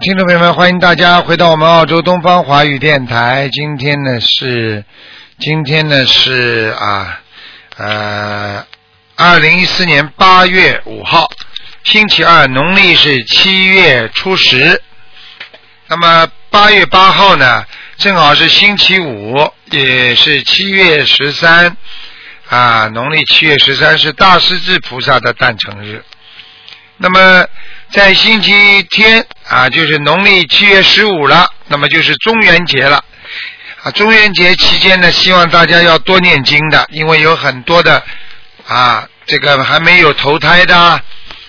听众朋友们，欢迎大家回到我们澳洲东方华语电台。今天呢是，今天呢是啊，呃，二零一四年八月五号，星期二，农历是七月初十。那么八月八号呢，正好是星期五，也是七月十三啊，农历七月十三是大势至菩萨的诞辰日。那么在星期天啊，就是农历七月十五了，那么就是中元节了。啊，中元节期间呢，希望大家要多念经的，因为有很多的啊，这个还没有投胎的，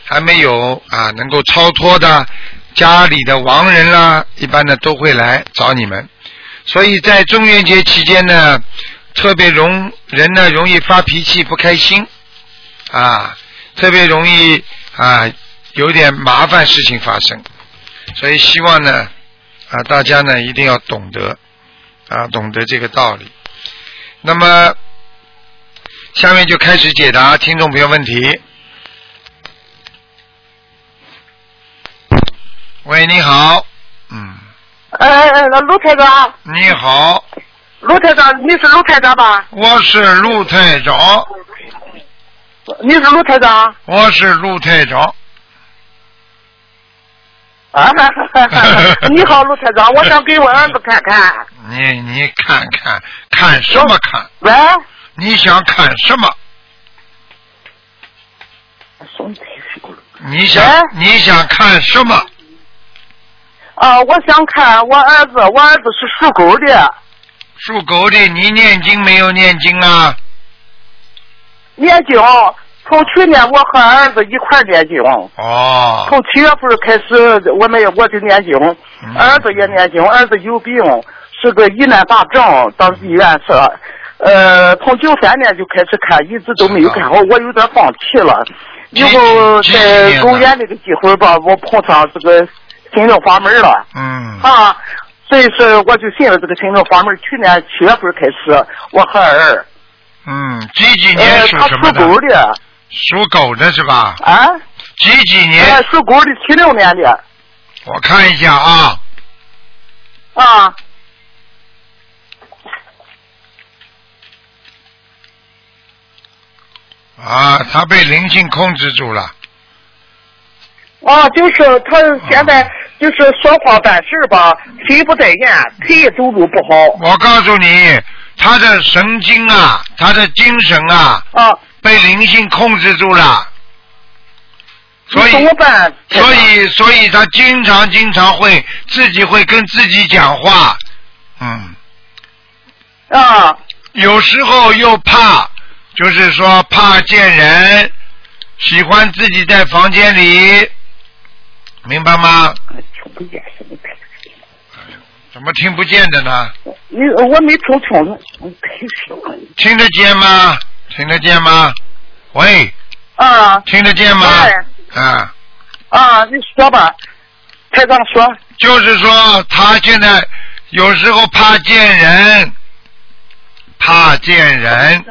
还没有啊能够超脱的家里的亡人啦，一般呢都会来找你们。所以在中元节期间呢，特别容人呢容易发脾气、不开心啊，特别容易啊有点麻烦事情发生。所以希望呢啊大家呢一定要懂得啊懂得这个道理。那么下面就开始解答听众朋友问题。喂，你好，嗯，呃，那陆台长，你好，陆台长，你是陆台长吧？我是陆台长，你是陆台长？我是陆台长，啊，你好，卢台长，我想给我儿子看看。你你看看看什么看？喂，你想看什么？你想喂你想看什么？啊，我想看我儿子，我儿子是属狗的，属狗的，你念经没有念经啊？念经。从去年我和儿子一块念经，哦，从七月份开始我们我就念经，嗯儿子也念经，儿子有病，是个疑难杂症，到医院去了。呃，从九三年就开始看，一直都没有看好，我有点放弃了。以后在年的狗眼那个机会吧，我碰上这个心灵法门了嗯，啊，所以说我就信了这个心灵法门。去年七月份开始，我和儿，嗯，几几年呃，他属属什么的？狗的属狗的是吧？啊，几几年？呃，属狗的七六年的我看一下啊，啊，啊，他被灵性控制住了。啊，就是他现在就是说话办事吧，心不在焉，腿走路不好我告诉你，他的神经啊，他的精神啊，啊。被灵性控制住了，所以？所以所以他经常经常会自己会跟自己讲话，嗯，啊有时候又怕，就是说怕见人，喜欢自己在房间里，明白吗？怎么听不见的呢？你我没听清楚，我开始听得见吗？听得见吗？喂，啊。听得见吗？啊，啊，你说吧，台长说。就是说他现在有时候怕见人，怕见人，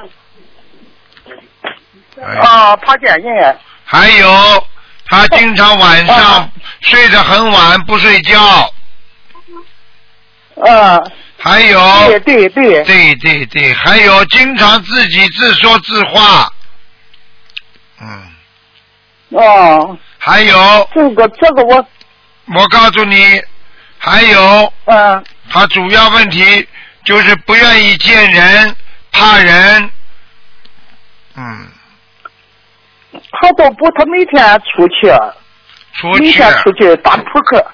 哎。啊，怕见人。还有他经常晚上啊。睡得很晚不睡觉，啊，还有对对对，对对对，还有经常自己自说自话，嗯，哦，还有这个这个我我告诉你，还有嗯。他主要问题就是不愿意见人，怕人，嗯，他都不，他每天出去，出去。每天，出去打扑克，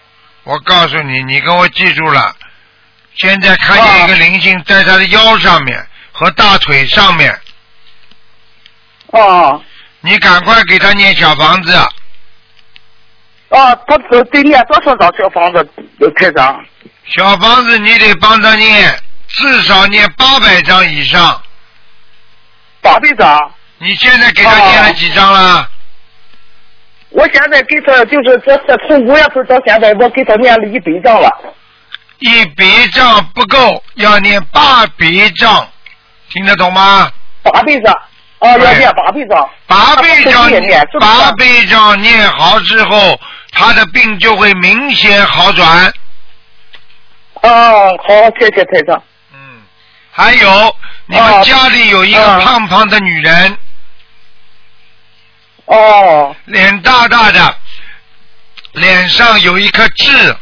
我告诉你，你给我记住了，现在看见一个灵性在他的腰上面和大腿上面，啊你赶快给他念小房子，啊，他得得念多少张小房子，台长？小房子你得帮他念，至少念八百张以上。八百张。你现在给他念了几张了？我现在给他就是这这从五月份到现在，我给他念了一百张了。一笔账不够，要念八笔账，听得懂吗？八笔账，哦，要念八笔账。八倍章念念，是不是八笔账念好之后，他的病就会明显好转。哦，好，谢谢台长。嗯，还有你们哦家里有一个嗯胖胖的女人，哦，脸大大的，脸上有一颗痣，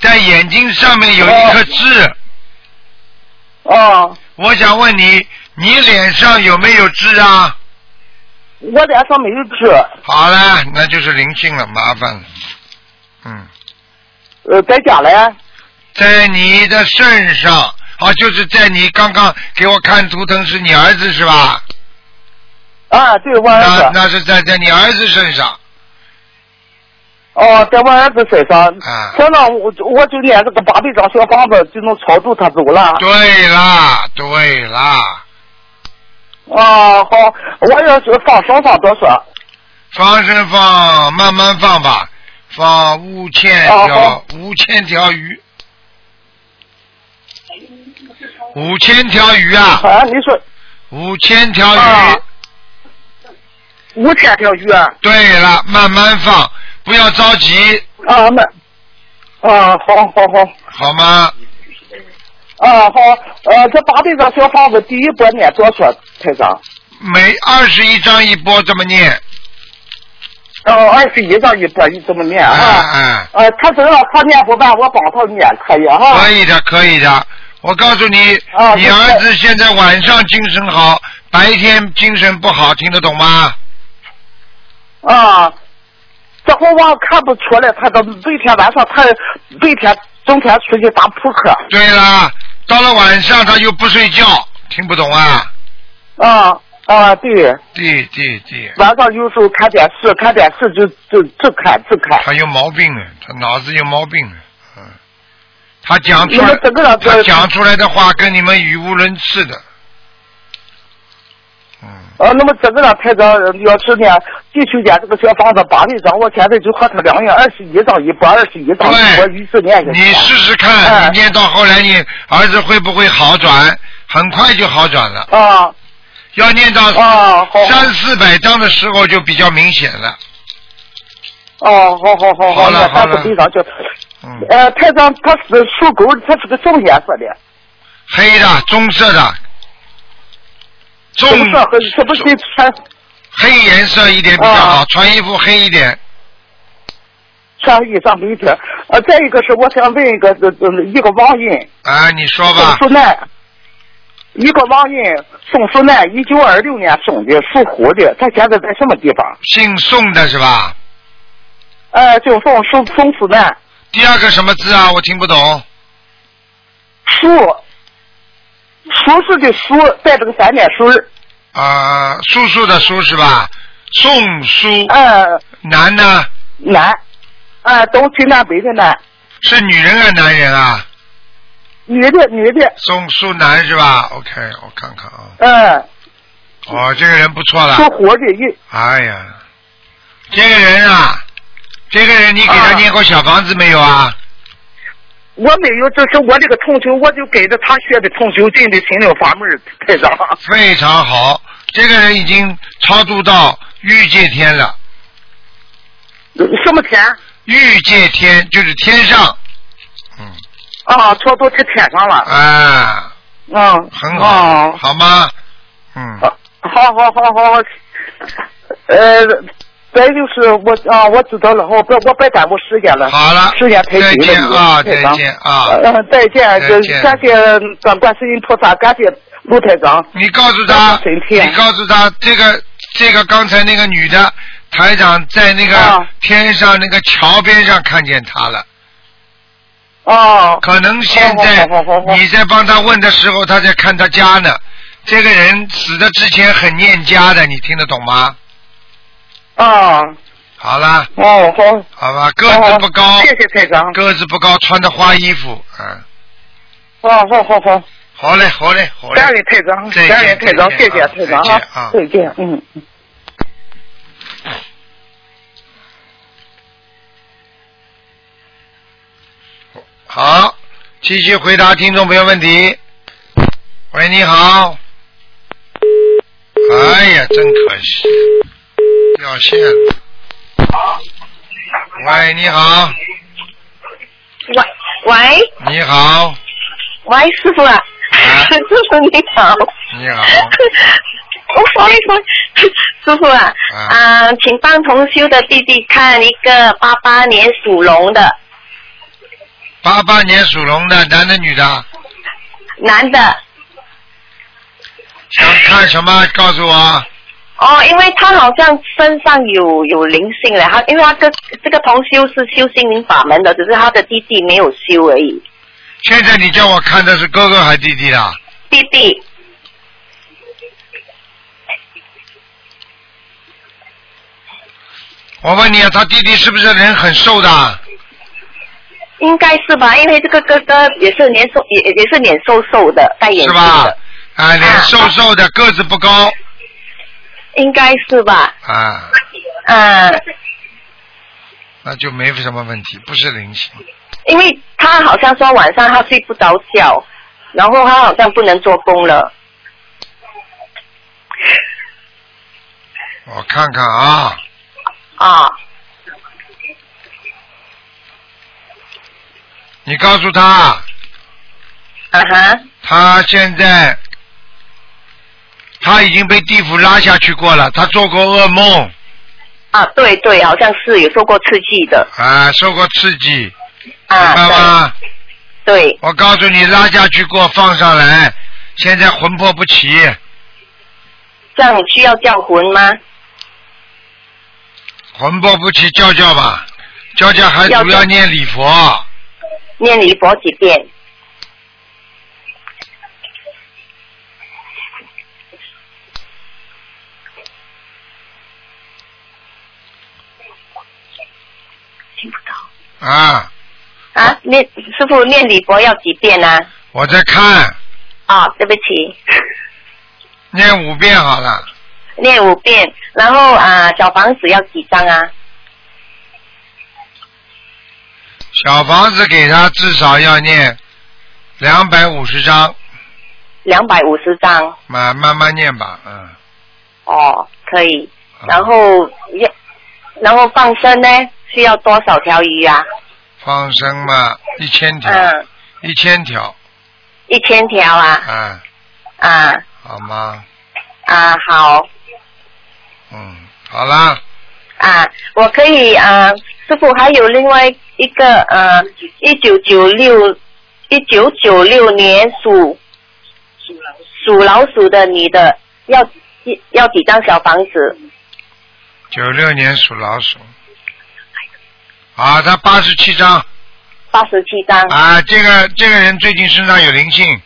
在眼睛上面有一颗痣。哦，我想问你，你脸上有没有痣啊？我脸上没有痣，好了，那就是灵性了，麻烦了。嗯，呃，在家嘞。在你的肾上，啊，就是在你刚刚给我看图腾是你儿子是吧？啊，对我儿子那子。那是在在你儿子身上。哦，在我儿子身上。啊反正我我就连这个八百张小房子就能超度他走了。对啦，对啦，啊，好，我要是放生放多少？放生放，慢慢放吧，放五千条五千条鱼，五千条鱼啊，啊，你说五千条鱼。啊五千条鱼啊？对了，慢慢放，不要着急，啊，那啊，好好好。好吗？啊，好，呃，这八百张小房子第一波念多少，台长？每二十一张一波这么念，哦，二十一张一波，你这么念哎啊？哎，呃，他只要他念不完，我帮他念可以哈？可以的，可以的。我告诉你，你儿子现在晚上精神好，白天精神不好，听得懂吗？啊，我看不出来，他的白天晚上他每天整天出去打扑克。对啦，到了晚上他又不睡觉，听不懂啊？啊啊，对，对对对，晚上有时候看电视，看电视就就只看只看。他有毛病了，他脑子有毛病了，嗯，他讲出来他讲出来的话跟你们语无伦次的，嗯。呃，那么这个呢，台长呃要是呢，继续念这个小房子八百张，我现在就和他两样，二十一张一百，二十一张我，一直念下去。你试试看，哎你念到后来，你儿子会不会好转？很快就好转了。啊要念到啊，好，三四百张的时候就比较明显了。哦，好好好好了那好了三十张就。嗯，呃，台长他是属狗，他是个什么颜色的？黑的、棕色的，棕棕色和是不是穿黑颜色一点比较好，啊穿衣服黑一点。穿衣裳黑点？呃，再一个是我想问一个，呃呃，一个网印啊，你说吧宋吧。淑楠，一个网印宋淑楠，一九二六年生的，属虎的，他现在在什么地方？姓宋的是吧？呃，就宋宋宋淑楠，第二个什么字啊？我听不懂。属，属是的叔，带这个三点水儿。啊，叔叔的叔是吧？宋叔呃，男呢？男，啊，东西南北的南，是女人啊，男人啊？女的女的，宋叔男是吧？OK，我看看啊。嗯、哦，这个人不错了说活的一，哎呀，这个人啊，这个人你给他啊念过小房子没有啊？我没有，这是我这个同修，我就跟着他学的同修进的心灵法门儿，台长。非常好，这个人已经超度到欲界天了。什么天？欲界天就是天上，嗯，啊，超度在天上了。啊，嗯，很好，啊好吗？嗯，啊好好好好好，呃，再就是我啊，我知道了，我不我别耽误时间了。好了，时间太再紧了，见啊，再见啊！嗯，再见，再见感谢观观世音菩萨，感谢卢台长。你告诉他，你告诉他，这个这个刚才那个女的台长在那个啊天上那个桥边上看见他了，哦，可能现在你在帮他问的时候，他在看他家呢。这个人死的之前很念家的，你听得懂吗？啊，好啦，哦，好，好吧，个子不高，谢谢台长。个子不高，穿的花衣服，嗯，哦，好好好，好嘞，好嘞，好嘞感。谢台长，再见感恩台长，再谢谢台长啊再见，嗯。嗯好，继续回答听众朋友问题。喂，你好。哎呀，真可惜，掉线了。喂，你好，喂喂你好，喂，师傅啊，师傅你好。你好，我喂喂，师傅啊，啊啊，请帮同修的弟弟看一个八八年属龙的八八年属龙的，男的女的，男的。想看什么？告诉我。哦，因为他好像身上有有灵性了，他因为他跟这个同修是修心灵法门的，只是他的弟弟没有修而已。现在你叫我看的是哥哥还是弟弟啦？弟弟我问你啊，他弟弟是不是人很瘦的？应该是吧，因为这个哥哥也是脸瘦，也也是脸瘦瘦的，戴眼镜是吧的，？啊，脸啊瘦瘦的，个子不高应该是吧？啊，嗯，那就没什么问题，不是灵性。因为他好像说晚上他睡不着觉，然后他好像不能做工了。我看看啊，啊，你告诉他，啊哈，他现在他已经被地府拉下去过了，他做过噩梦啊，对对，好像是有受过刺激的。啊，受过刺激，啊，明白吗？对，我告诉你，拉下去过，放上来，现在魂魄不齐，这样需要叫魂吗？魂魄不齐，叫叫吧，叫叫还主要念礼佛，念礼佛几遍？听不到啊，啊？念师傅念礼佛要几遍呢、我在看，啊？对不起，念五遍好了，念五遍，然后啊，小房子要几张啊？小房子给他至少要念两百五十张，两百五十张。慢慢慢念吧，嗯。哦，可以。啊然后要，然后放生呢，需要多少条鱼啊？放生嘛，一千条，嗯，一千条，一千条啊。嗯，啊好吗？啊，好嗯，好啦，啊，我可以啊，师傅还有另外一个呃，一九九六一九九六年属属老鼠的女的，要要几张小房子？九六年属老鼠，啊，他八十七张，八十七张，啊，这个这个人最近身上有灵性，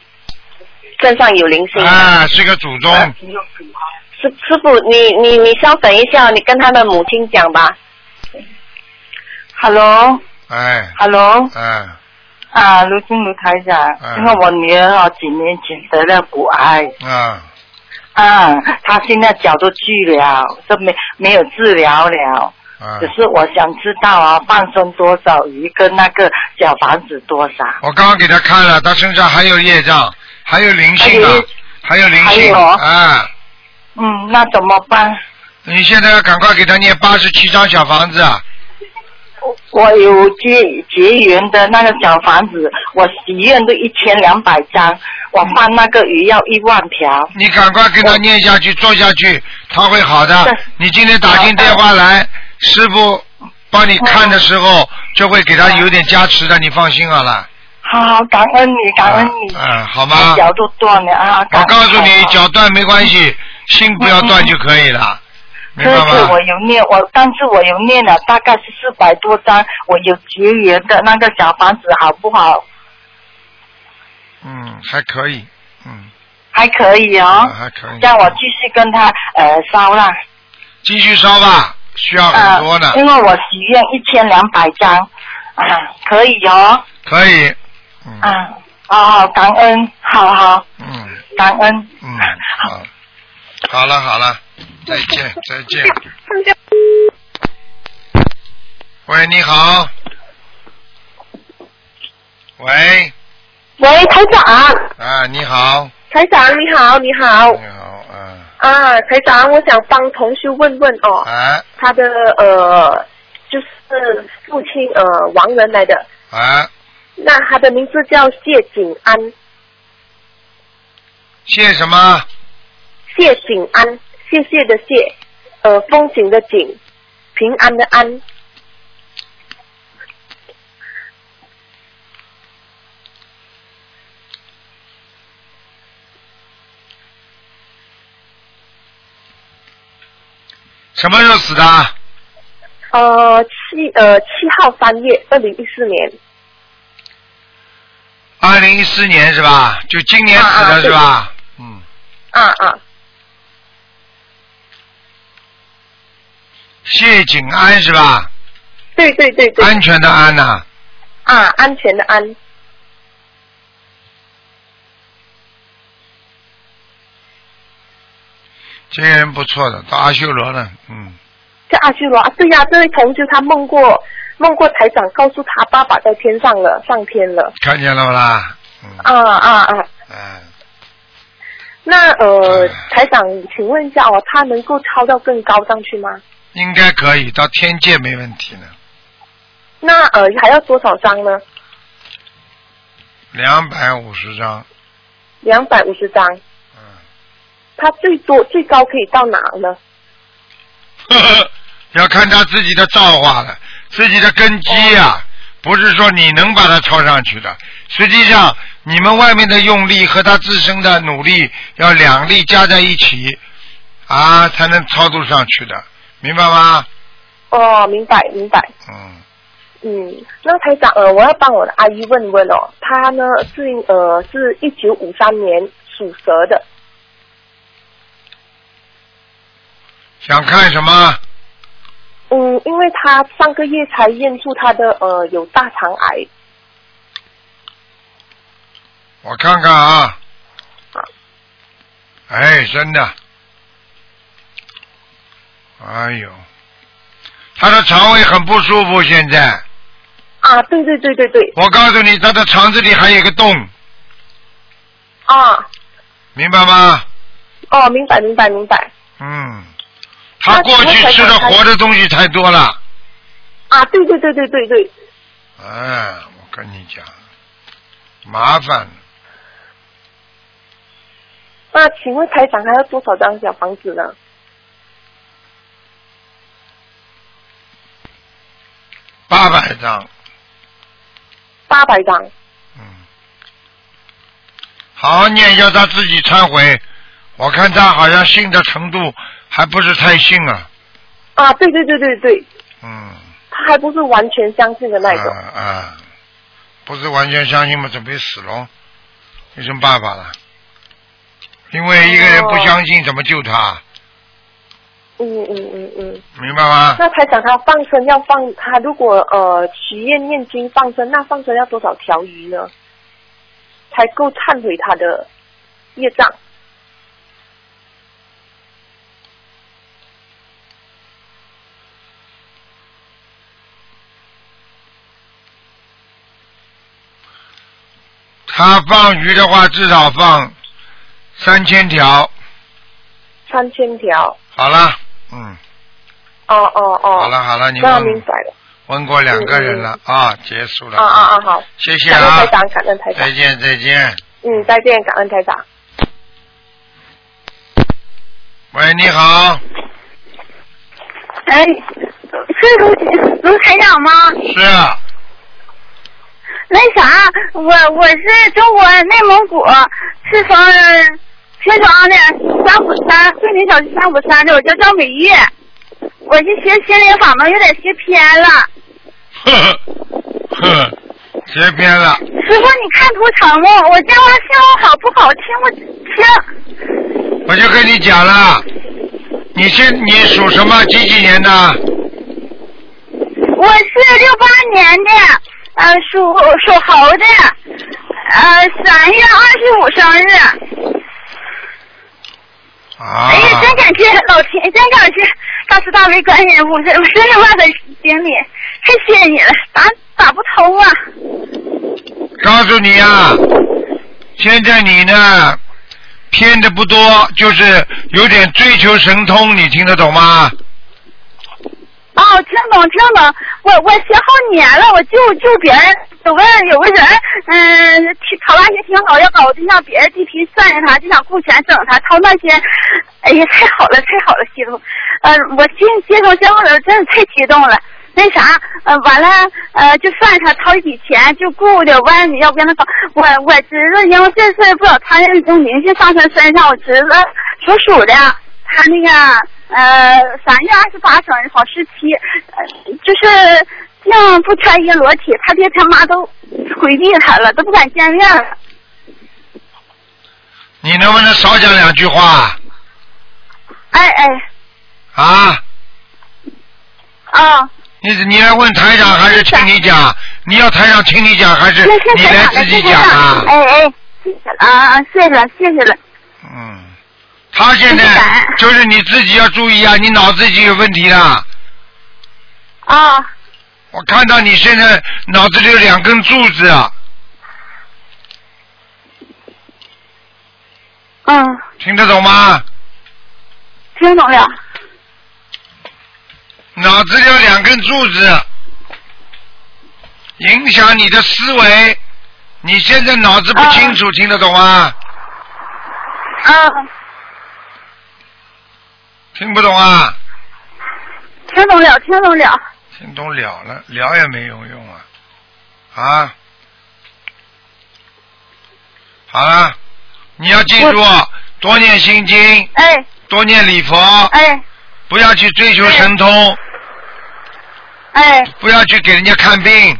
身上有灵性。啊，是个祖宗，师师傅，你你你稍等一下，你跟他的母亲讲吧。Hello。哎。Hello 哎，哎，啊，卢金卢台长，嗯因为我女儿啊几年前得了骨癌，啊，啊，她现在脚都锯了，都没没有治疗了。啊只，是我想知道啊，放生多少鱼跟那个小房子多少？我刚刚给他看了，他身上还有业障，还有灵性啊还有，灵性，啊，嗯，那怎么办？你现在要赶快给他念八十七张小房子啊，我有结结缘的那个小房子，我许愿都一千两百张，我放那个鱼要一万条。你赶快给他念下去，做下去，他会好的。你今天打进电话来，师傅帮你看的时候，就会给他有点加持的，你放心好了。好，感恩你，感恩你。嗯，好吗？脚都断了啊！我告诉你，脚断没关系，心不要断就可以了，这次我？有念，我但是我有念了，大概是四百多张，我有结缘的那个小房子好不好？嗯，还可以，嗯，还可以哦啊，还可以。让我继续跟他呃烧啦。继续烧吧，需要啊很多呢，因为我许愿一千两百张，啊，可以哦，可以。嗯。啊，哦，感恩，好好，嗯。感恩，嗯，好，好了好了，再见再见。喂，你好。喂，喂，台长，啊，你好，台长你好，你好。你好，啊，啊，台长，我想帮同学问问哦，啊，他的呃，就是父亲呃亡人来的，啊，那他的名字叫谢景安，谢什么？谢景安，谢谢的谢，呃风景的景，平安的安，什么时候死的？呃七呃七号三月二零一四年，二零一四年是吧？就今年死的是吧？嗯，啊啊谢景安是吧？对对对对，安全的安呐、啊安全的安，这个人不错的，到阿修罗了，嗯，在阿修罗啊，对呀、这位同志他梦过梦过台长告诉他爸爸在天上了，上天了，看见了不啦？嗯，啊啊啊！嗯，那呃哎，台长，请问一下哦，他能够超到更高上去吗？应该可以，到天界没问题呢，那呃还要多少张呢？两百五十张，两百五十张。嗯，他最多最高可以到哪呢？呵呵，要看他自己的造化了，自己的根基呀、不是说你能把它抄上去的。实际上，你们外面的用力和他自身的努力要两力加在一起啊，才能操作上去的，明白吗？哦，明白明白。嗯，嗯，那台长，呃，我要帮我的阿姨问问哦，她呢是呃是一九五三年属蛇的，想看什么？嗯，因为他上个月才验出他的呃有大肠癌，我看看啊好。哎，真的。哎呦，他的肠胃很不舒服，现在。啊，对对对对对，我告诉你，他的肠子里还有一个洞，啊，明白吗？哦，明白明白明白，嗯，他过去吃的活的东西太多了。啊，对对对对对对，哎，我跟你讲，麻烦。那请问台长还要多少张小房子呢？八百张，八百张。嗯，好好念，要他自己忏悔。我看他好像信的程度还不是太信啊。啊，对对对对对，嗯，他还不是完全相信的那种。啊啊，不是完全相信嘛，准备死喽，有什么办法了？因为一个人不相信，怎么救他？嗯嗯嗯嗯。明白吗？那台长他放生要放，他如果呃许愿念经放生，那放生要多少条鱼呢？才够忏悔他的业障？他放鱼的话，至少放三千条。三千条。好了，嗯，哦哦哦。好了好了，你那问明白了。问过两个人了啊，结束了。啊啊啊！好。谢谢啊感恩台，长，感恩台长再。见再见。嗯，再见，感恩台长。喂，你好，哎，是卢卢台长吗？是啊那啥，我我是中国内蒙古赤峰薛庄的三虎山桂林小区三虎山的，我叫赵美玉。我是学心灵法门，有点学偏了。呵呵呵，学偏了。师傅，你看图腾不？我电话信号好不好？听不清。我就跟你讲了，你是你属什么？几几年的？我是六八年的，呃，属属猴的，呃，三月二十五生日。啊哎呀，真感谢老天，真感谢大慈大悲观世音菩萨，我真是万分顶礼，太谢谢你了，打打不通啊！告诉你啊，现在你呢偏的不多，就是有点追求神通，你听得懂吗？哦，听懂听懂，我我学好年了，我救救别人，有个有个人，嗯，去考大学挺好，要搞对象，别人地皮算计他，就想雇钱整他，掏那些，哎呀，太好了，太好了，师傅，呃，我接接通电话的时候真是太激动了。那啥，呃，完了，呃，就算他掏一笔钱，就雇的，完了你要不跟他搞，我我侄子因为这事不知道他那种灵性上他身上，我侄子属鼠的，他那个呃三月二十八生日，好十七，呃，就是这样不穿衣裸体，他爹他妈都回避他了，都不敢见面了。你能不能少讲两句话哎哎啊？啊！你你来问台长还是听你讲？你要台长听你讲还是你来自己讲啊长，？哎哎，谢谢了啊，谢谢了，谢谢了。嗯，他现在就是你自己要注意啊，你脑子已经有问题了。啊，我看到你现在脑子里有两根柱子，啊嗯，听得懂吗？听懂了。脑子里有两根柱子，影响你的思维。你现在脑子不清楚，听得懂吗？啊，听不懂啊？听懂了，听懂了。听懂了了，了也没用用啊！啊，好了，你要记住，多念心经，哎多念礼佛，哎不要去追求神通，哎，不要去给人家看病，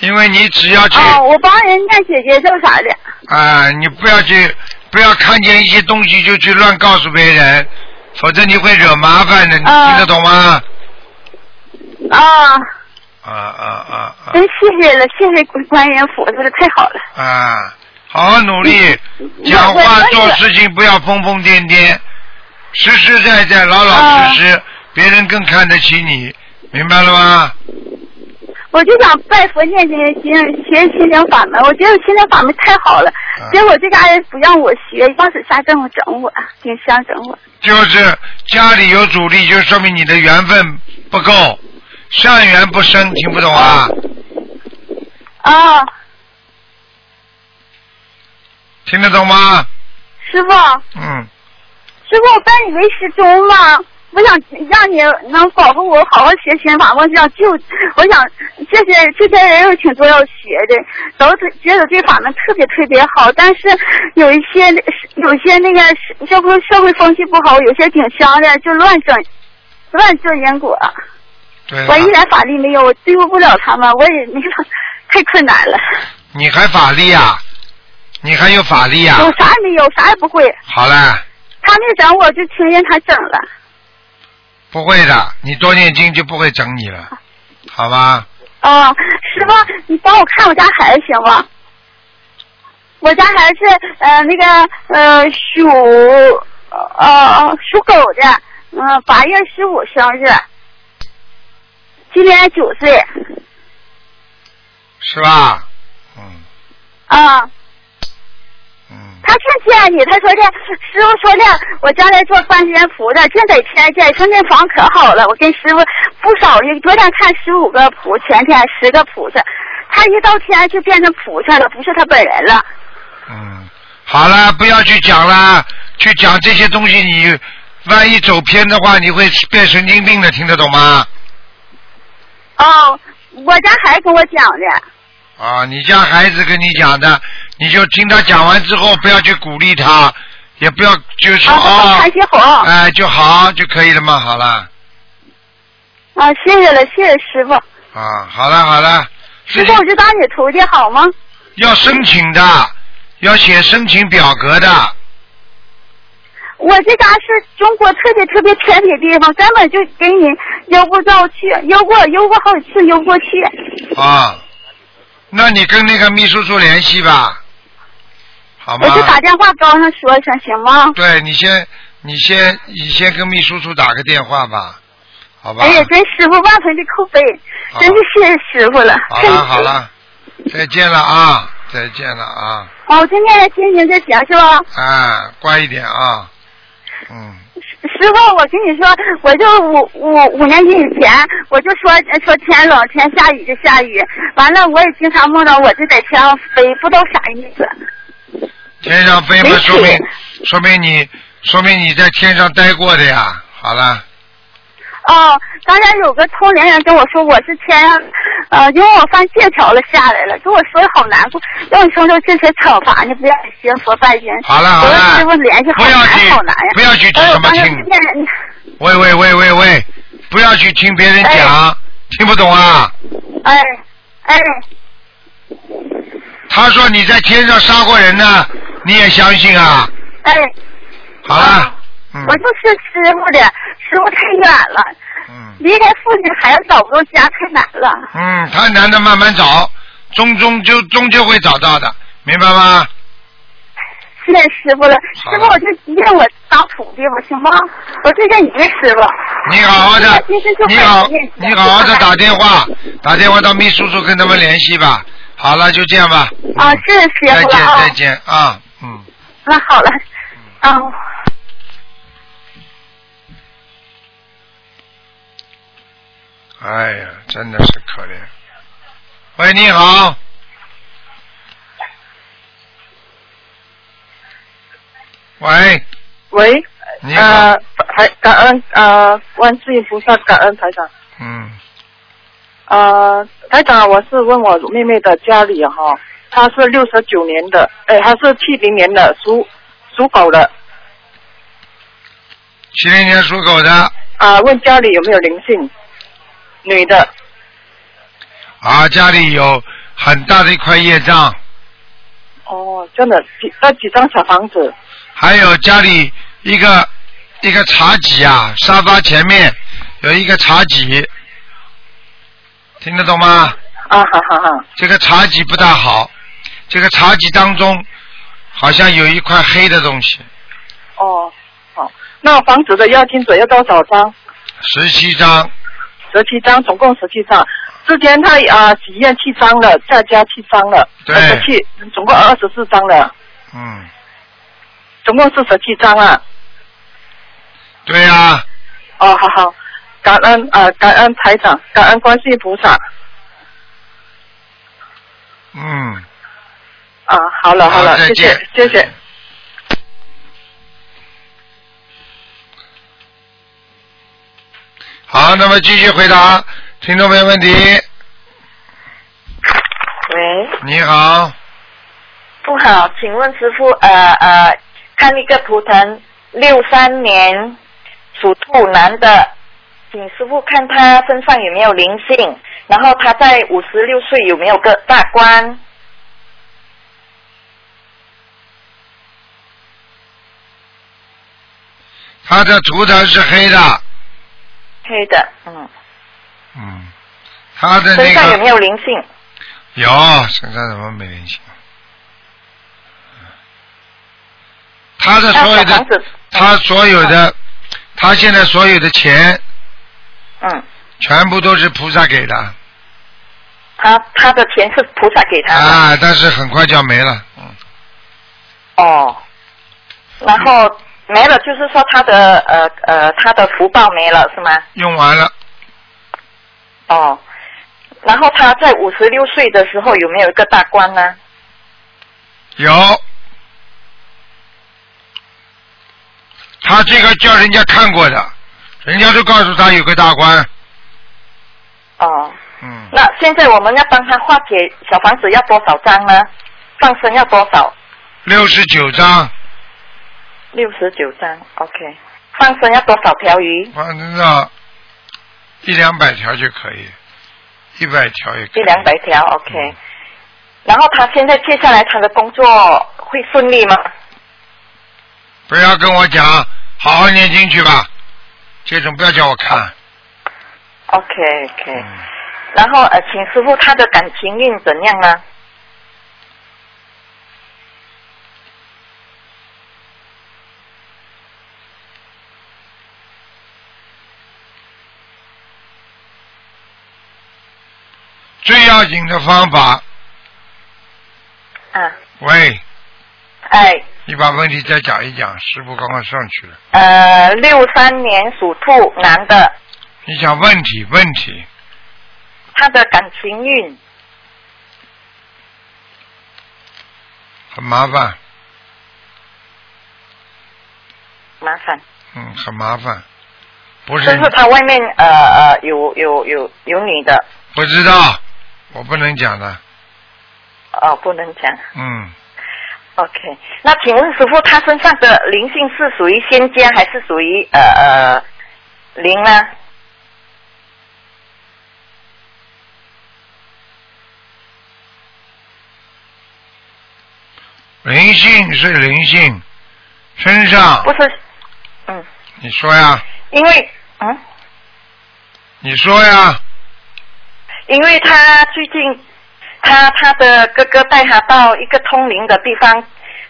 因为你只要去哦，我帮人家姐姐咒啥的。啊，你不要去，不要看见一些东西就去乱告诉别人，否则你会惹麻烦的，你啊听得懂吗？啊，啊啊啊啊真谢谢了，谢谢观音菩萨了，太好了。啊！好好努力，嗯讲话做事情不要疯疯癫癫，实实在在、老老实实，别人更看得起你，明白了吗？我就想拜佛念经心学心灵法门，我觉得心灵法门太好了，啊结果这家人不让我学，往死下这么整我，挺瞎整我。就是家里有阻力，就说明你的缘分不够，善缘不深，听不懂啊？啊，听得懂吗？师傅，嗯，师傅，我拜你为师兄嘛，我想让你能保护我好好学心法，我想救，我想这些这些人有挺多要学的，都是觉得这法门特别特别好，但是有一些有些那个社会社会风气不好，有些挺香的就乱整乱做因果，对了我一点法力没有，我对付不了他们，我也没法，太困难了，你还法力啊？你还有法力啊？我啥也没有，啥也不会，好了，他没整我就听见他整了。不会的，你多念经就不会整你了，好吧？哦，师傅，你帮我看我家孩子行吗？我家孩子呃那个呃属呃属狗的，嗯、八月十五生日，今年九岁是吧？嗯啊。嗯，他劝劝你，他说的师傅说的，我将来做观世音菩萨，净得天见，说那房可好了，我跟师傅不少于昨天看十五个菩，前天十个菩萨，他一到天就变成菩萨了，不是他本人了。嗯，好了，不要去讲了，去讲这些东西，你万一走偏的话，你会变神经病的，听得懂吗？哦，我家孩子跟我讲的，啊，你家孩子跟你讲的，你就听他讲完之后，不要去鼓励他，也不要就说啊。哎就好就可以了嘛，好了，啊，谢谢了，谢谢师傅。啊，好了好了，师傅，我就当你徒弟好吗？要申请的，要写申请表格的，我这家是中国特别特别偏僻地方，根本就给你邮不到去，邮过邮过好几次，邮不过去。啊，那你跟那个秘书处联系吧，好吗我？就打电话高上说一声行吗？对你先，你先，你先跟秘书处打个电话吧，好吧？哎呀，真师傅万分的扣悲，好真是谢谢师傅了。好了好了，再见了啊，再见了啊，哦，我今天心情就行是吧？啊，乖一点啊，嗯，师师傅，我跟你说，我就五五五年级以前，我就说说天冷天下雨就下雨，完了我也经常梦到我就在天上飞，不知道啥意思。天上飞嘛，说明说明你说明你在天上待过的呀。好了，哦，刚才有个通灵人跟我说我是天上，呃，因为我犯借条了下来了，跟我说的好难过，让你承受这些惩罚你，不要学佛拜经。好了好了不要难去好难呀。不要去哎我刚才什么听喂喂喂喂喂，不要去听别人讲，听不懂啊？哎哎，他说你在天上杀过人呢，你也相信啊？哎，好了，嗯我就是师傅的，师傅太远了，嗯离开父亲孩子找不到家，太难了。嗯，太难的，慢慢找，终终就终究会找到的，明白吗？谢谢师傅了，师傅我就认我当徒弟吧，行吗？我就认你的师傅。你好好的你好，你好好的打电话，打电话到秘书处跟他们联系吧。好了，就这样吧。啊，谢谢再见。再见啊，嗯。那好了，啊。哎呀，真的是可怜。喂，你好。喂，喂，你好。呃，台感恩呃，万世音菩萨，感恩台长。嗯，呃，台长，我是问我妹妹的家里哈，她是六十九年的，哎，她是七零年的，属属狗的，七零年属狗的。啊、问家里有没有灵性，女的，啊，家里有很大的一块业障，哦，真的几那几张小房子，还有家里一个一个茶几啊，沙发前面有一个茶几，听得懂吗？啊好好好，这个茶几不大好，这个茶几当中好像有一块黑的东西，哦，好，那房子的押金者要多少张？十七张，十七张，总共十七张。之前他啊、许愿七张了，再加七张了，对。十七，总共二十四张了，嗯，总共是十七张啊。对呀、哦，好好，感恩啊、感恩台长，感恩观世音菩萨。嗯，啊，好了好了，谢谢见谢谢。好，那么继续回答听众朋友问题。喂，你好，不好，请问师傅，呃呃，看一个图腾，六三年属兔男的，请师傅看他身上有没有灵性，然后他在五十六岁有没有个大关？他的图腾是黑的，黑的，嗯，嗯，他的那身上有没有灵性？有身上怎么没灵性？他的所有的他所有的，他现在所有的钱嗯，全部都是菩萨给的他他的钱是菩萨给他的。啊，但是很快就要没了，嗯，哦，然后没了，就是说他的呃呃他的福报没了是吗？用完了，哦，然后他在五十六岁的时候有没有一个大官呢？有。他这个叫人家看过的，人家都告诉他有个大关，哦，嗯，那现在我们要帮他化解小房子要多少张呢？放生要多少？六十九张，六十九张，OK。放生要多少条鱼？反正到一两百条就可以，一百条也可以。一两百条，OK。然后他现在接下来他的工作会顺利吗？不要跟我讲，好好念经去吧，这种不要叫我看。OK OK，、嗯，然后呃，请师傅他的感情运怎样呢？最要紧的方法，啊，喂，哎，你把问题再讲一讲，师傅刚刚上去了。呃，六三年属兔男的，你讲问题，问题，他的感情运。很麻烦，麻烦，嗯，很麻烦，不是就是他外面呃呃有有有有女的，不知道，我不能讲的，哦，不能讲。嗯，OK，那请问师傅，他身上的灵性是属于仙家还是属于呃呃灵呢？灵性是灵性，身上。不是，嗯，你说呀，因为嗯，你说呀，因为他最近他他的哥哥带他到一个通灵的地方，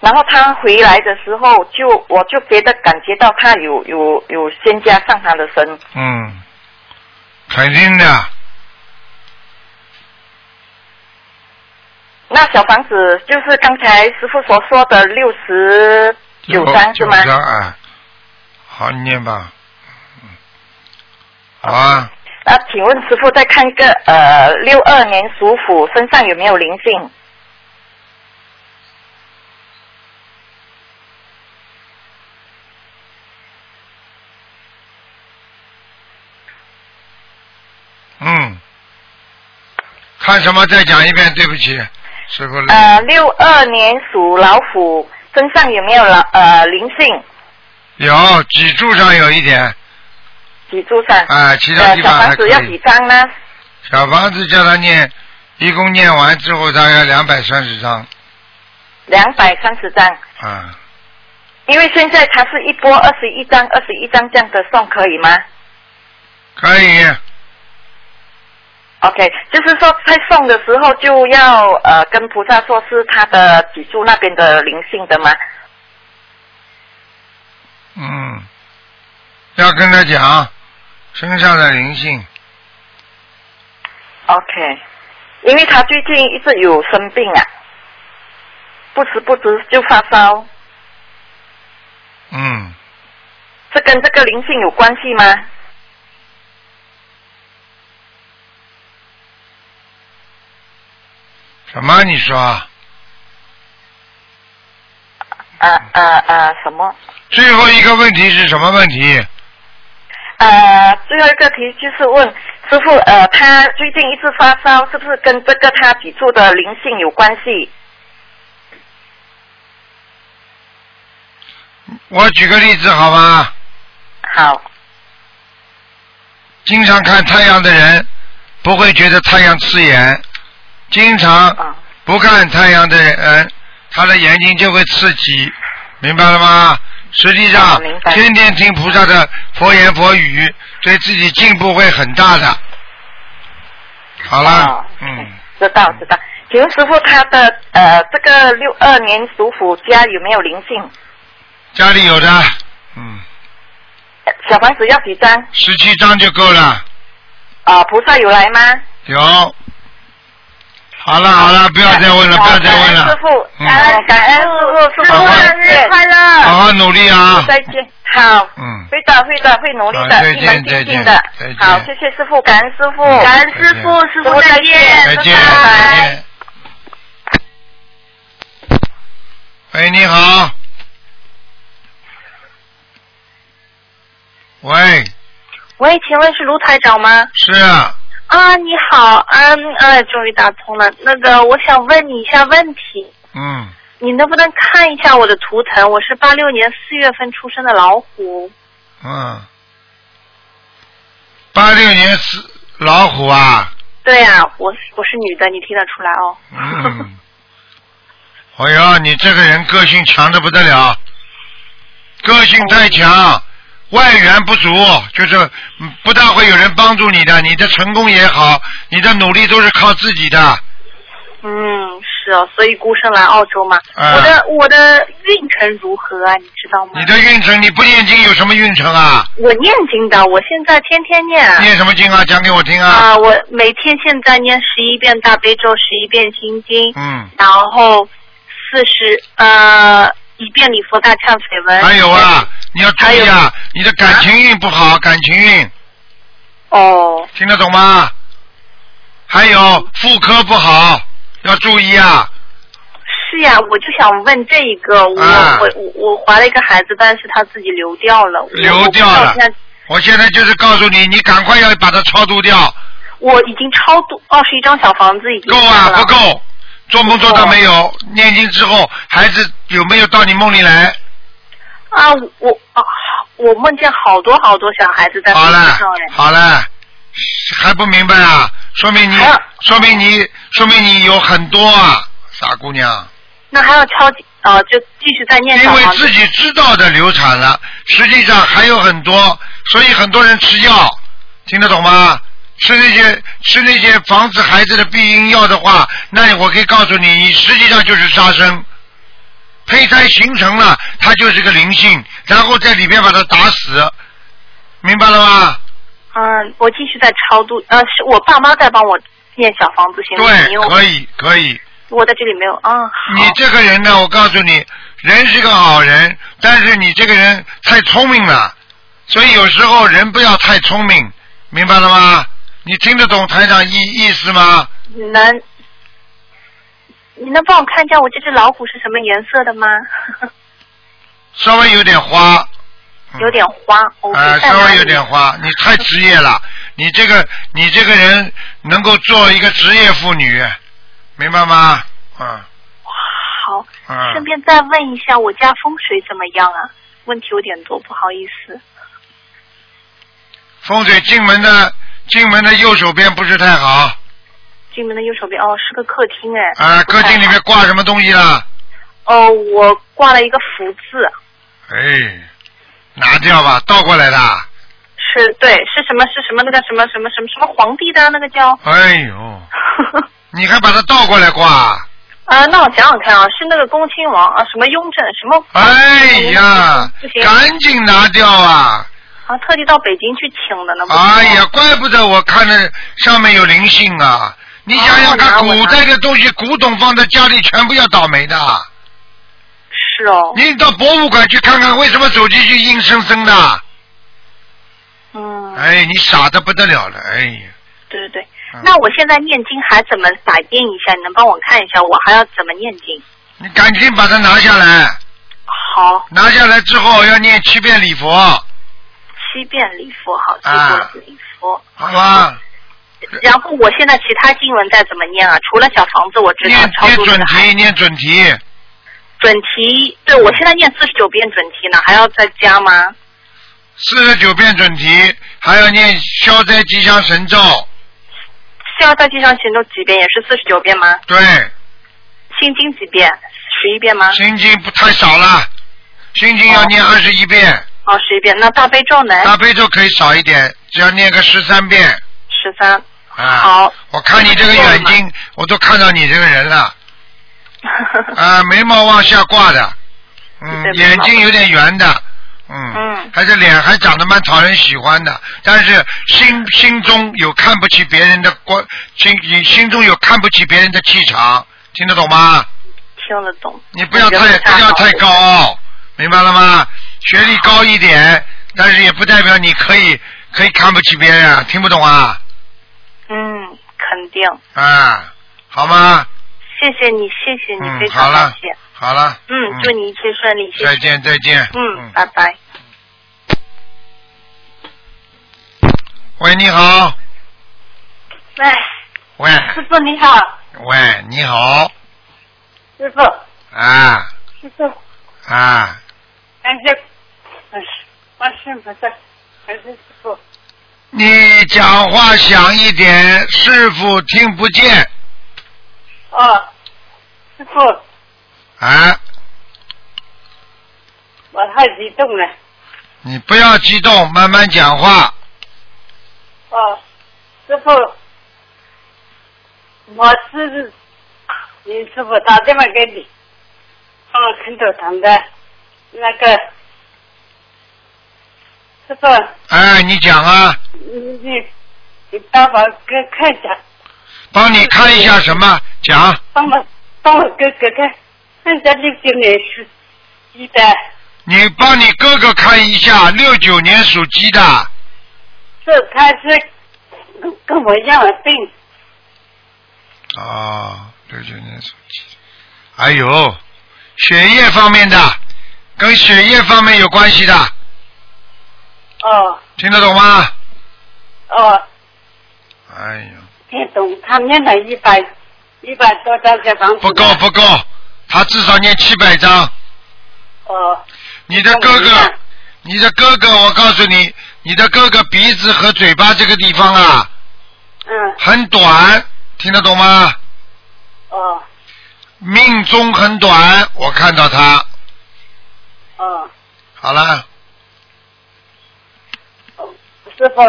然后他回来的时候就我就觉得感觉到他有有有仙家上他的身，嗯，肯定的，那小房子就是刚才师傅所说的六十九张是吗？九张啊，好，你念吧，嗯，好啊，那请问师傅再看一个呃六二年属虎身上有没有灵性？嗯，看什么？再讲一遍，对不起，师傅。呃，六二年属老虎身上有没有老呃灵性？有脊柱上有一点，脊柱上。啊，其他地方还可房子要几。张呢？小房子叫他念，一共念完之后大概两百三十张两百三十张。啊，因为现在他是一波二十一张，二十一张这样的送可以吗可以，？OK，就是说在送的时候就要呃跟菩萨说是他的脊柱那边的灵性的吗？嗯，要跟他讲身上的灵性，OK，因为他最近一直有生病啊，不时不时就发烧，嗯，是跟这个灵性有关系吗？什么？你说啊啊啊！什么？最后一个问题是什么问题？呃，最后一个题就是问师傅，呃，他最近一直发烧，是不是跟这个他脊柱的灵性有关系？我举个例子好吗？好，经常看太阳的人不会觉得太阳刺眼，经常啊不看太阳的人，他的眼睛就会刺激，明白了吗？实际上天天听菩萨的佛言佛语，对自己进步会很大的。好了啊，嗯，知道知道。请问师傅，他的呃这个六二年属虎家有没有灵性？家里有的，嗯，呃小房子要几张？十七张就够了，啊、菩萨有来吗？有。好了好了，不要再问了，不要再问了师，傅，嗯感恩感恩师傅，生日快乐！好好努力啊，再见，好。嗯。会的，会的，会努力的，好再见一门精进的。好，谢谢师傅，感恩师傅，嗯感恩师傅，师傅再见，再见，拜拜。见。喂，你好。喂，喂，请问是卢台长吗？是啊，啊，你好，嗯，哎，终于打通了。那个，我想问你一下问题，嗯，你能不能看一下我的图腾？我是八六年四月份出生的老虎。嗯，八六年四老虎啊，对呀、我是我是女的，你听得出来哦。嗯，哎呀，你这个人个性强的不得了，个性太强，外援不足，就是嗯不大会有人帮助你的，你的成功也好，你的努力都是靠自己的，嗯，是哦，所以孤身来澳洲嘛。啊我的我的运程如何啊？你知道吗？你的运程你不念经有什么运程啊？我念经的，我现在天天念。念什么经啊？讲给我听啊。啊，我每天现在念十一遍大悲咒，十一遍心经，嗯然后四十呃一遍礼佛大忏悔文。还有啊，你要注意啊，你的感情运不好，感情运。哦，听得懂吗？还有妇科不好，要注意啊。是呀，我就想问这一个，我、啊。我我我怀了一个孩子，但是他自己流掉了，流掉了。我现在。就是告诉你，你赶快要把它超度掉，我已经超度二十一张小房子已经够啊，了。不够？做梦做到没有？念经之后，孩子有没有到你梦里来？啊，我啊，我梦见好多好多小孩子在好了好了，还不明白啊？说明你，说明你，说明你有很多啊，傻姑娘。那还要敲呃，就继续再念因为自己知道的流产了，实际上还有很多，所以很多人吃药，听得懂吗？吃那些吃那些防止孩子的避孕药的话，那我可以告诉你，你实际上就是杀生。胚胎形成了，它就是个灵性，然后在里面把它打死，明白了吗？嗯，我继续在超度，呃，是我爸妈在帮我念小房子，行不行？对，可以，可以。我在这里没有啊。你这个人呢，我告诉你，人是个好人，但是你这个人太聪明了，所以有时候人不要太聪明，明白了吗？你听得懂台长意意思吗？能，你能帮我看一下我这只老虎是什么颜色的吗？稍微有点花，有点花。里稍微有点花，你太职业了，你这个你这个人能够做一个职业妇女，明白吗？嗯好，嗯顺。便再问一下，我家风水怎么样啊？问题有点多，不好意思。风水进门的进门的右手边不是太好进门的右手边，哦，是个客厅哎。啊，客厅里面挂什么东西了？哦，我挂了一个福字，哎，拿掉吧，倒过来的。是对，是什么？是什么那个什么什么什么什么皇帝的那个叫？哎呦，你还把它倒过来挂？啊，那我想想看啊，是那个恭亲王啊，什么雍正什么？哎呀赶紧拿掉啊！啊，特地到北京去请的呢。哎呀，怪不得我看着上面有灵性啊！你想想看，古代的东西，古董放在家里全部要倒霉的。是哦。你到博物馆去看看，为什么走进去阴森森的？嗯。哎，你傻的不得了了，哎呀！对对对，嗯那我现在念经还怎么改变一下？你能帮我看一下，我还要怎么念经？你赶紧把它拿下来。好。拿下来之后要念七遍礼佛，七遍礼佛，好，记住啊了礼佛。好吧？然后我现在其他经文再怎么念啊？除了小房子，我知道念念准提，念准提，准提，对我现在念四十九遍准提呢，还要再加吗？四十九遍准提，还要念消灾吉祥神咒，消灾吉祥神咒几遍？也是四十九遍吗？对，心经几遍？十一遍吗？心经不太少了，心经要念二十一遍，哦，十一遍。那大悲咒呢？大悲咒可以少一点，只要念个十三遍。十三。啊，好。我看你这个眼睛，我都看到你这个人了，啊，眉毛往下挂的，嗯，眼睛有点圆的，嗯，嗯还是脸还长得蛮讨人喜欢的，但是心心中有看不起别人的光，心你心中有看不起别人的气场，听得懂吗？听得懂。你不要太不要太高傲，明白了吗？学历高一点，但是也不代表你可以可以看不起别人啊，听不懂啊？嗯，肯定。啊，好吗？谢谢你，谢谢你，嗯非常感谢。好了，嗯，祝你一切顺利，谢谢。再见再见。嗯，拜拜。喂，你好，喂，喂师傅你好，喂，你好，师傅，啊师傅，啊，感谢，哎，观世音菩萨，感谢师傅。你讲话响一点，师傅听不见哦，师傅，啊！我太激动了。你不要激动，慢慢讲话。哦，师傅，我是林师傅打电话给你，帮我看头疼的，那个师傅，哎，你讲啊，你你你帮我哥看一下，帮你看一下什么？讲。帮我帮我哥哥看，看一下六九年属鸡的，你帮你哥哥看一下，六九年属鸡的，是他是跟跟我一样的病，啊，六九年属鸡，哎呦血液方面的，跟血液方面有关系的，哦。听得懂吗？哦，哎呀，听懂，他念了一百一百多张小房子，不够不够，他至少念七百张。哦，你的哥哥，你的哥哥，我告诉你，你的哥哥鼻子和嘴巴这个地方啊，嗯，很短，听得懂吗？哦。命中很短，我看到他。哦，好了，师傅，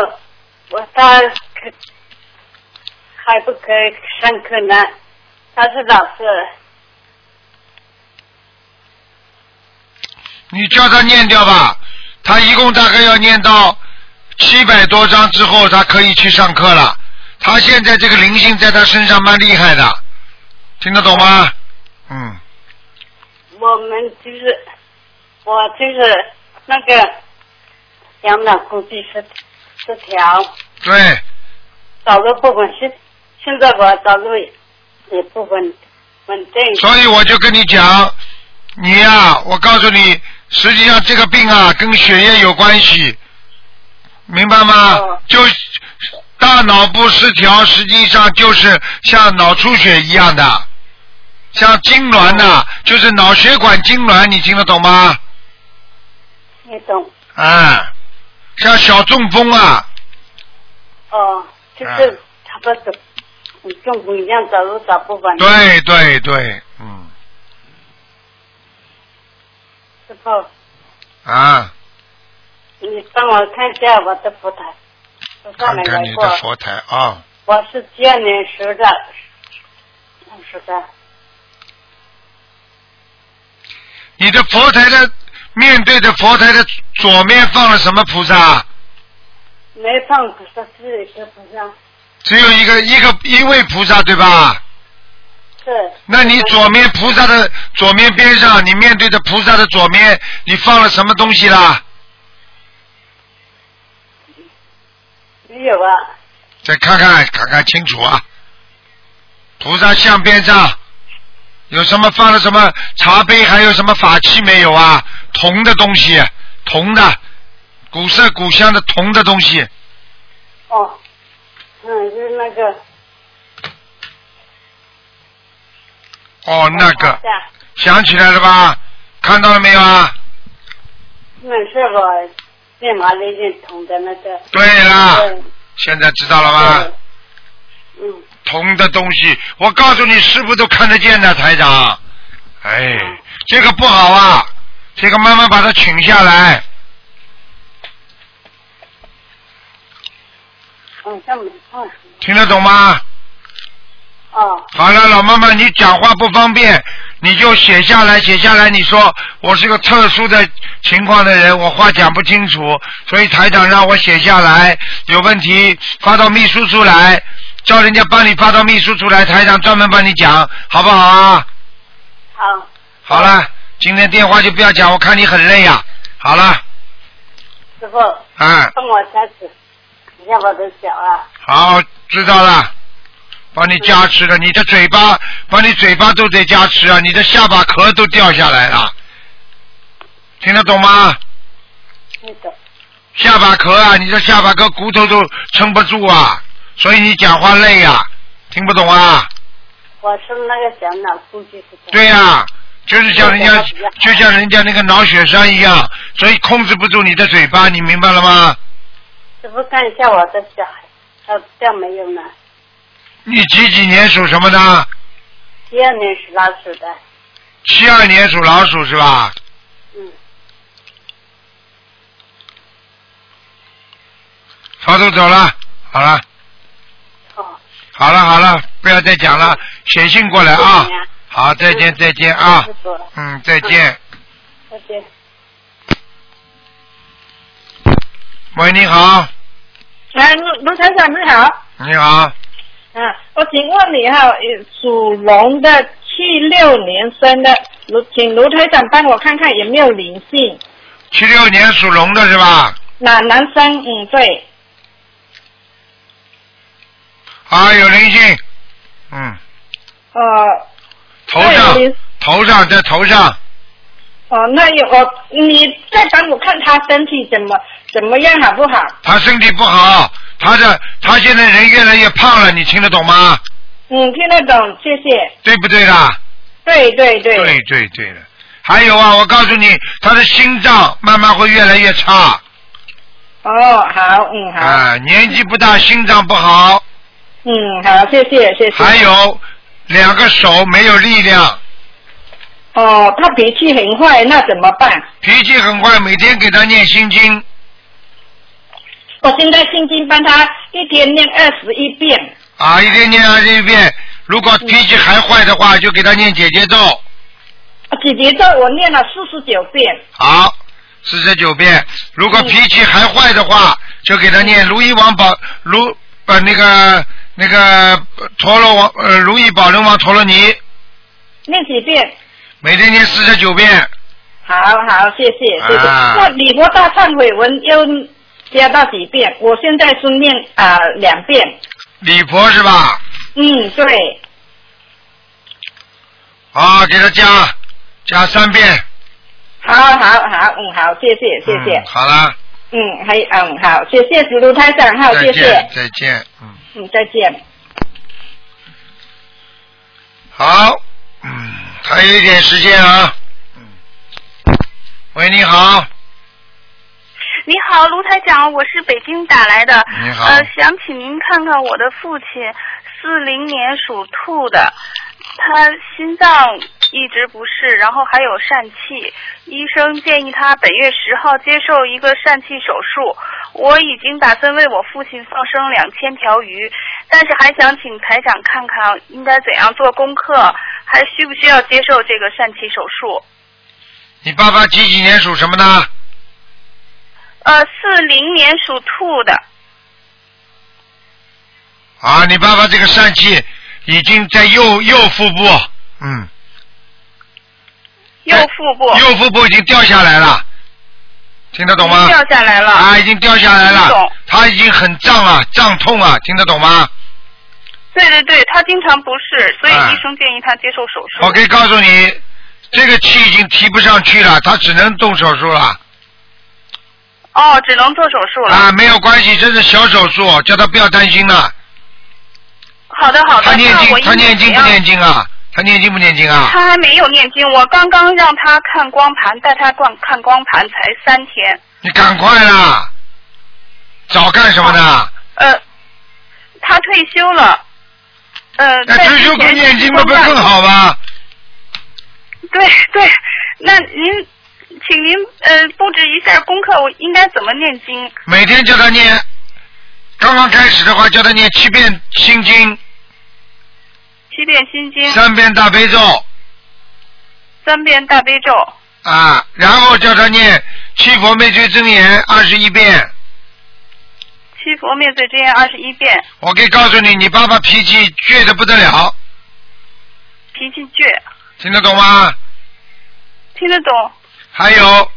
我他可还不可以上课呢，他是老师，你叫他念掉吧，他一共大概要念到七百多章之后，他可以去上课了。他现在这个灵性在他身上蛮厉害的，听得懂吗？嗯，我们就是我就是那个养老估计是失调，对，走路不稳，现现在我走路也不稳稳定。所以我就跟你讲，你呀、我告诉你，实际上这个病啊跟血液有关系，明白吗？就大脑部失调，实际上就是像脑出血一样的，像痉挛呐、就是脑血管痉挛，你听得懂吗？你懂。啊，像小中风啊，哦，就是差不多跟中风一样，走路走不稳。对对对，嗯师傅，啊，你帮我看一下我的佛台，我上看面来过看你的。佛台啊，我是几二年属的，十的。你的佛台的面对着佛台的左面放了什么菩萨？没放菩萨只有一个菩萨，只有一个一个一位菩萨对吧？是那你左面菩萨的左面边上，你面对着菩萨的左面，你放了什么东西啦？没有啊？再看看看看清楚啊！菩萨像边上有什么放了什么茶杯，还有什么法器没有啊？铜的东西，铜的，古色古香的铜的东西。哦，嗯，就是那个哦，那个想起来了吧？看到了没有啊？那是我电马雷电筒的那个。对啦现在知道了吧？嗯，铜的东西，我告诉你，师傅都看得见的，台长。哎，这个不好啊，这个妈妈把它请下来。嗯听得懂吗？哦，好了，老妈妈，你讲话不方便，你就写下来，写下来。你说我是个特殊的情况的人，我话讲不清楚，所以台长让我写下来，有问题发到秘书处来，叫人家帮你发到秘书处来，台长专门帮你讲，好不好啊？好，好了，今天电话就不要讲，我看你很累呀、好了，师傅，啊，帮我加持一下我的脚啊。好，知道了，帮你加持了，你的嘴巴，帮你嘴巴都得加持啊，你的下巴壳都掉下来了，听得懂吗？那个，下巴壳啊，你的下巴壳骨头都撑不住啊，所以你讲话累呀、听不懂啊？我是那个小脑估计是。对呀、就是像人家，就像人家那个脑血栓一样，所以控制不住你的嘴巴，你明白了吗？师傅看一下我的小孩，他掉没有呢？你几几年属什么的？七二年属老鼠的，七二年属老鼠是吧？嗯，超度走了，好了。好了好了，不要再讲了，写信过来啊。好，再见再见啊。嗯，再见。再见。喂，你好，哎，卢卢台长你好，你好，啊，我请问你哈，属龙的七六年生的卢，请卢台长帮我看看有没有灵性。七六年属龙的是吧？男男生，嗯，对，啊，有灵性，嗯，呃，头上头上在头上，哦，那有我，你再帮我看他身体怎么怎么样好不好？他身体不好，他的他现在人越来越胖了，你听得懂吗？嗯，听得懂，谢谢。对不对啦？对对对。对对对了，还有啊，我告诉你，他的心脏慢慢会越来越差哦，好，嗯，好。啊，年纪不大，心脏不好，嗯，好，谢谢谢谢。还有两个手没有力量，哦，他脾气很坏，那怎么办？脾气很坏，每天给他念心经，我现在心经帮他一天念二十一遍。啊，一天念二十一遍。如果脾气还坏的话，就给他念姐姐咒，姐姐咒我念了四十九遍。好，四十九遍。如果脾气还坏的话，就给他念如意王宝如呃那个那个呃陀罗王呃如意宝轮王陀罗尼，念几遍？每天念四十九遍。好好，谢谢谢谢。啊那礼佛大忏悔文要加到几遍？我现在是念啊、两遍。礼佛是吧？嗯，对。好，给他加加三遍。好好好，嗯，好，谢谢谢谢。嗯好啦，嗯，还嗯好，谢谢主卢台长，好，再谢谢见，再见，嗯，嗯，再见。好，嗯，还有一点时间啊，嗯，喂，你好，你好，卢台长，我是北京打来的。你好呃，想请您看看我的父亲，四零年属兔的，他心脏一直不适，然后还有疝气，医生建议他本月十号接受一个疝气手术。我已经打算为我父亲放生两千条鱼，但是还想请台长看看应该怎样做功课，还需不需要接受这个疝气手术？你爸爸几几年属什么呢？呃，四零年属兔的。啊，你爸爸这个疝气已经在右右腹部，嗯，右腹部。右腹部已经掉下来了，听得懂吗？掉下来了啊，已经掉下来了他已经很胀啊，胀痛啊，听得懂吗？对对对，他经常不适，所以哎医生建议他接受手术。我可以告诉你，这个气已经提不上去了，他只能动手术了。哦，只能做手术了。啊，没有关系，这是小手术，叫他不要担心了。好的好的，他念经他念经不念经啊？他念经不念经啊？他还没有念经，我刚刚让他看光盘，带他逛看光盘才三天。你赶快啦！早干什么呢？呃，他退休了。呃，那退休不之前念经，那不是更好吗？对对，那您，请您呃布置一下功课，我应该怎么念经？每天叫他念，刚刚开始的话叫他念七遍心经，七遍心经，三遍大悲咒。三遍大悲咒，啊，然后叫他念七佛灭罪真言二十一遍。七佛灭罪真言二十一遍，我可以告诉你，你爸爸脾气倔得不得了，脾气倔，听得懂吗？听得懂。还有，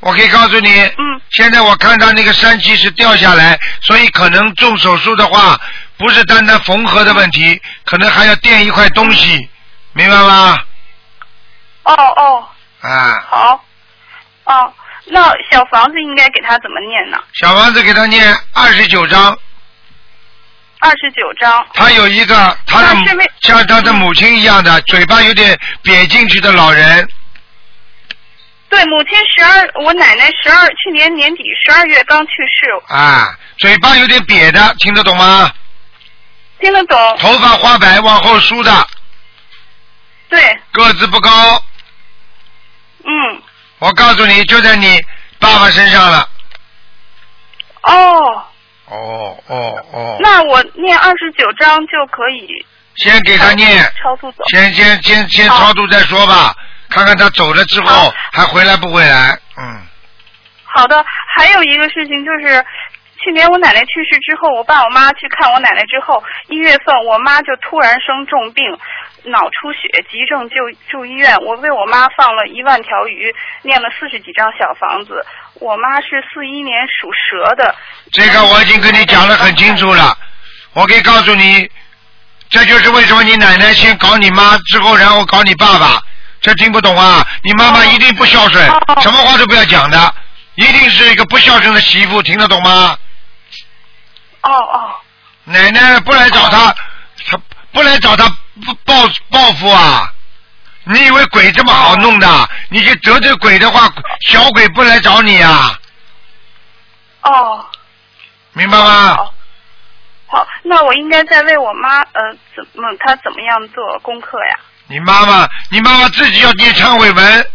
我可以告诉你，嗯，现在我看到那个疝气是掉下来，所以可能动手术的话，不是单单缝合的问题，可能还要垫一块东西，明白吗？哦哦，啊，好，哦，那小房子应该给他怎么念呢？小房子给他念二十九章，二十九章。他有一个他的像他的母亲一样的，嘴巴有点瘪进去的老人，对，母亲十二，我奶奶十二，去年年底十二月刚去世，啊，嘴巴有点瘪的，听得懂吗？听得懂。头发花白往后梳的，对，个子不高，嗯，我告诉你，就在你爸爸身上了。哦，哦哦哦，那我念二十九章就可以。先给他念，超度走。先先先先超度再说吧，看看他走了之后还回来不回来。嗯，好的，还有一个事情就是，去年我奶奶去世之后，我爸我妈去看我奶奶之后，一月份我妈就突然生重病，脑出血，急症就住医院。我为我妈放了一万条鱼，念了四十几张小房子。我妈是四一年属蛇的，这个我已经跟你讲得很清楚了，我可以告诉你，这就是为什么你奶奶先搞你妈，之后然后搞你爸爸，这听不懂啊？你妈妈一定不孝顺，什么话都不要讲的，一定是一个不孝顺的媳妇，听得懂吗？哦哦，奶奶不来找他，他不来找他报报复啊？你以为鬼这么好弄的？你去得罪鬼的话，小鬼不来找你啊？哦，明白吗？好，那我应该在为我妈呃怎么她怎么样做功课呀？你妈妈，你妈妈自己要念忏悔文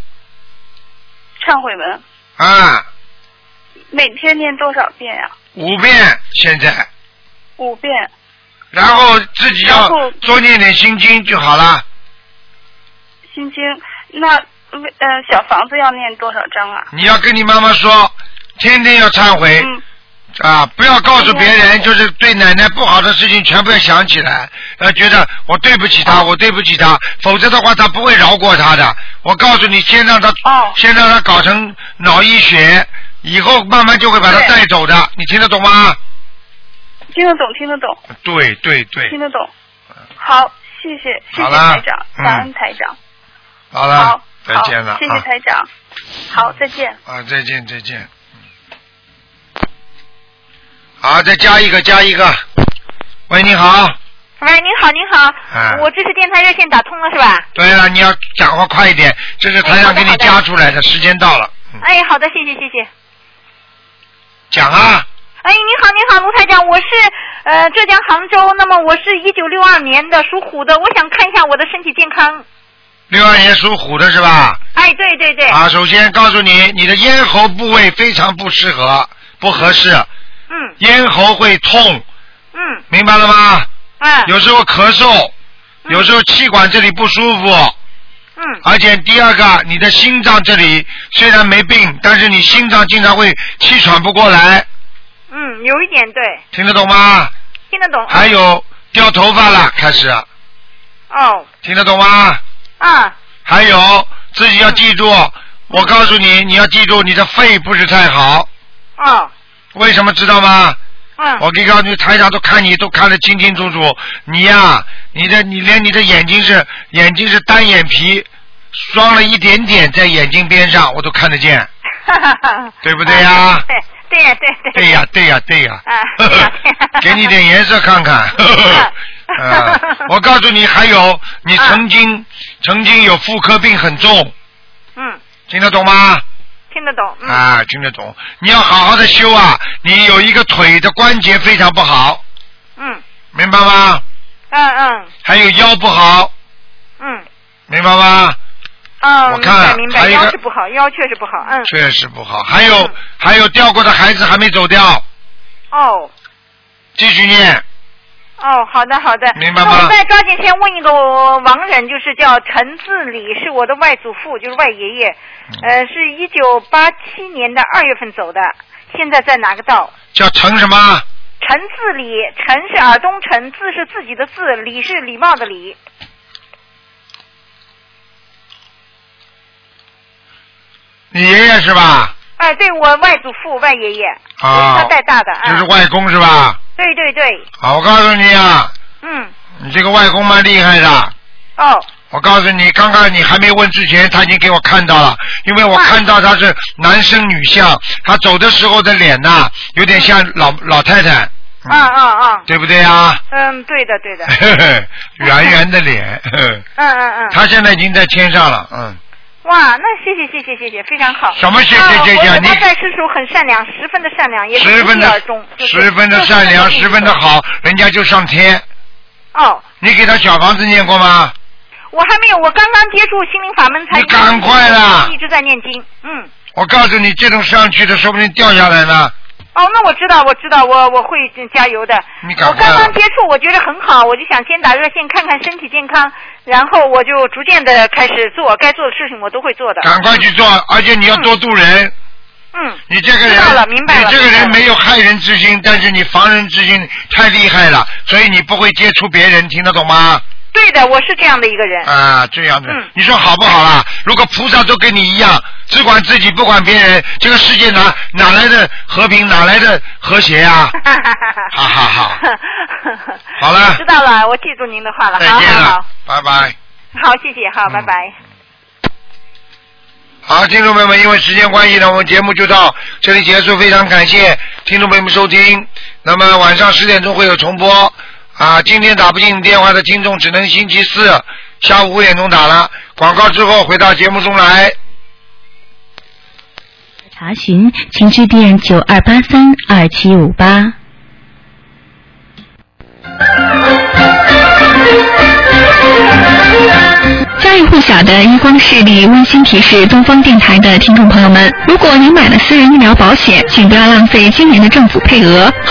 忏悔文啊，每天念多少遍呀？五遍现在，五遍。然后自己要多念点心经就好了。心经，那为呃小房子要念多少章啊？你要跟你妈妈说，天天要忏悔。嗯啊，不要告诉别人，就是对奶奶不好的事情全部要想起来，要觉得我对不起她，我对不起她，否则的话她不会饶过她的。我告诉你，先让她，先让她搞成脑溢血，以后慢慢就会把他带走的。你听得懂吗？听得懂，听得懂，对对对，听得懂。好，谢谢，谢谢台长，嗯感恩台长。好了好，，再见了好谢谢啊台长。好，再见。啊，再见再见。嗯好，再加一个加一个。喂，你好。喂，您好，您好，哎我这是电台热线打通了是吧？对了，你要讲话快一点，这是台长给你加出来的，时间到了，哎，好的，谢谢谢谢。讲啊。哎，你好，你好，卢台长，我是呃浙江杭州，那么我是一九六二年的，属虎的，我想看一下我的身体健康。六二年属虎的是吧？哎，对对对。啊，首先告诉你，你的咽喉部位非常不适合，不合适。嗯。咽喉会痛。嗯。明白了吗？嗯。有时候咳嗽，有时候气管这里不舒服。嗯。而且第二个，你的心脏这里虽然没病，但是你心脏经常会气喘不过来，嗯，有一点对，听得懂吗？听得懂。还有掉头发了，开始哦听得懂吗？啊还有自己要记住，我告诉你，你要记住，你的肺不是太好。哦。为什么知道吗？嗯。我可以告诉你，台长都看你都看得清清楚楚。你呀、你的你连你的眼睛是眼睛是单眼皮，双了一点点在眼睛边上，我都看得见。对不对呀？对对呀对对。对呀，对呀，对呀。啊，给你点颜色看看。啊，我告诉你，还有你曾经曾经有妇科病很重，嗯，听得懂吗？听得懂。嗯。啊，听得懂。你要好好的修啊！你有一个腿的关节非常不好，嗯明白吗？嗯嗯还有腰不好，嗯明白吗？嗯，我看明白腰是不好，腰确实不好，嗯。确实不好。还有、还有掉过的孩子还没走掉，哦继续念。哦，好的好的。明白吗那我再抓紧先问一个亡人，就是叫陈自礼，是我的外祖父，就是外爷爷，嗯呃，是一九八七年的二月份走的，现在在哪个道？叫陈什么？陈自礼，陈是耳东陈，自是自己的字，礼是礼貌的礼。你爷爷是吧？哎，对我外祖父外爷爷，我啊是他带大的啊。就是外公是吧？对对对，好，我告诉你啊，嗯，你这个外公蛮厉害的。哦。我告诉你，刚刚你还没问之前，他已经给我看到了，因为我看到他是男生女相，他走的时候的脸呐、有点像老老太太，啊啊啊，对不对啊？嗯，对的对的，嘿嘿，圆圆的脸，嗯嗯嗯。他现在已经在天上了，嗯，哇，那谢谢谢谢谢谢，非常好。什么谢谢啊谢谢你在世时候很善良，十分的善良，也是十分的中，十分的善良，十分的好，人家就上天。哦，你给他小房子念过吗？我还没有，我刚刚接触心灵法门才。你赶快啦一直在念经，嗯。我告诉你，这种上去的说不定掉下来呢。哦，那我知道，我知道，我我会加油的。你赶快我刚刚接触，我觉得很好，我就想先打热线看看身体健康，然后我就逐渐的开始做该做的事情，我都会做的。赶快去做，而且你要多度人。嗯。你这个人，你这个人没有害人之心，但是你防人之心太厉害了，所以你不会接触别人，听得懂吗？对的，我是这样的一个人。啊，这样的，嗯你说好不好啦？如果菩萨都跟你一样，只管自己不管别人，这个世界哪哪来的和平，哪来的和谐啊？哈哈哈！好了知道了，我记住您的话了。再见了好好，，拜拜。好，谢谢，好，拜拜。好，听众朋友们，因为时间关系呢，我们节目就到这里结束。非常感谢听众朋友们收听。那么晚上十点钟会有重播啊。今天打不进电话的听众，只能星期四下午五点钟打了。广告之后回到节目中来。查询，请致电九二八三二七五八。家喻户晓的一光视力温馨提示东方电台的听众朋友们：如果您买了私人医疗保险，请不要浪费今年的政府配额和